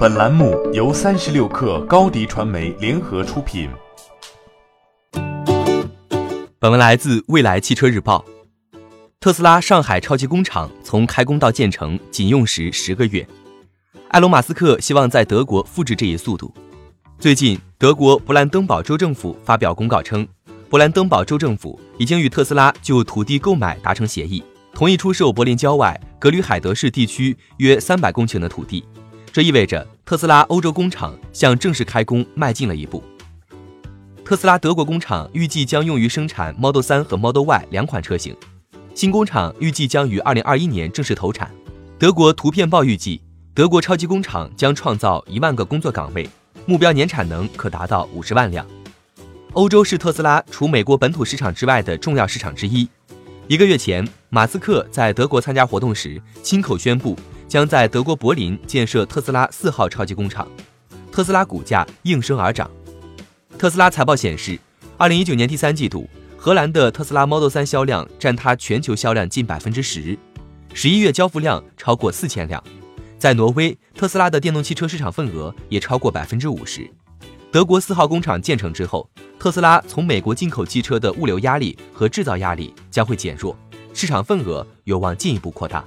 本栏目由三十六氪高低传媒联合出品。本文来自未来汽车日报。特斯拉上海超级工厂从开工到建成仅用时十个月。埃隆·马斯克希望在德国复制这一速度。最近，德国勃兰登堡州政府发表公告称，勃兰登堡州政府已经与特斯拉就土地购买达成协议，同意出售柏林郊外格吕海德市地区约三百公顷的土地。这意味着特斯拉欧洲工厂向正式开工迈进了一步。特斯拉德国工厂预计将用于生产 Model 3和 Model Y 两款车型，新工厂预计将于2021年正式投产。德国图片报预计，德国超级工厂将创造一万个工作岗位，目标年产能可达到五十万辆。欧洲是特斯拉除美国本土市场之外的重要市场之一。一个月前，马斯克在德国参加活动时亲口宣布。将在德国柏林建设特斯拉四号超级工厂，特斯拉股价应声而涨。特斯拉财报显示，二零一九年第三季度，荷兰的特斯拉 Model 3销量占它全球销量近百分之十，十一月交付量超过四千辆。在挪威，特斯拉的电动汽车市场份额也超过百分之五十。德国四号工厂建成之后，特斯拉从美国进口汽车的物流压力和制造压力将会减弱，市场份额有望进一步扩大。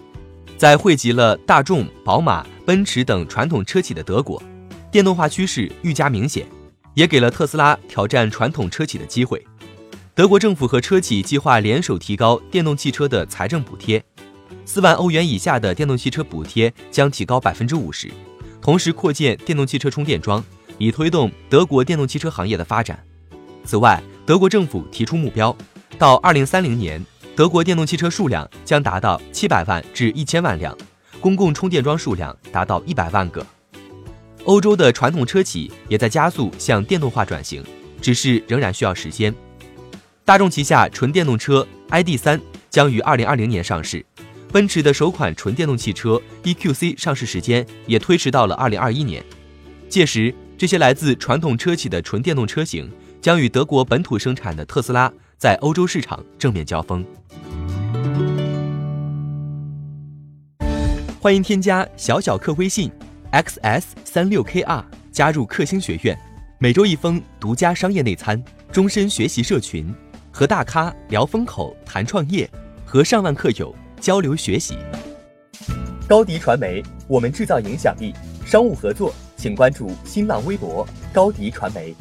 在汇集了大众、宝马、奔驰等传统车企的德国，电动化趋势愈加明显，也给了特斯拉挑战传统车企的机会。德国政府和车企计划联手提高电动汽车的财政补贴，四万欧元以下的电动汽车补贴将提高百分之五十，同时扩建电动汽车充电桩，以推动德国电动汽车行业的发展。此外，德国政府提出目标，到二零三零年。德国电动汽车数量将达到七百万至一千万辆，公共充电桩数量达到一百万个。欧洲的传统车企也在加速向电动化转型，只是仍然需要时间。大众旗下纯电动车 ID.3 将于二零二零年上市，奔驰的首款纯电动汽车 EQC 上市时间也推迟到了二零二一年。届时，这些来自传统车企的纯电动车型将与德国本土生产的特斯拉在欧洲市场正面交锋。欢迎添加小小客微信，xs 三六 kr 加入克星学院，每周一封独家商业内参，终身学习社群，和大咖聊风口谈创业，和上万客友交流学习。高迪传媒，我们制造影响力。商务合作，请关注新浪微博高迪传媒。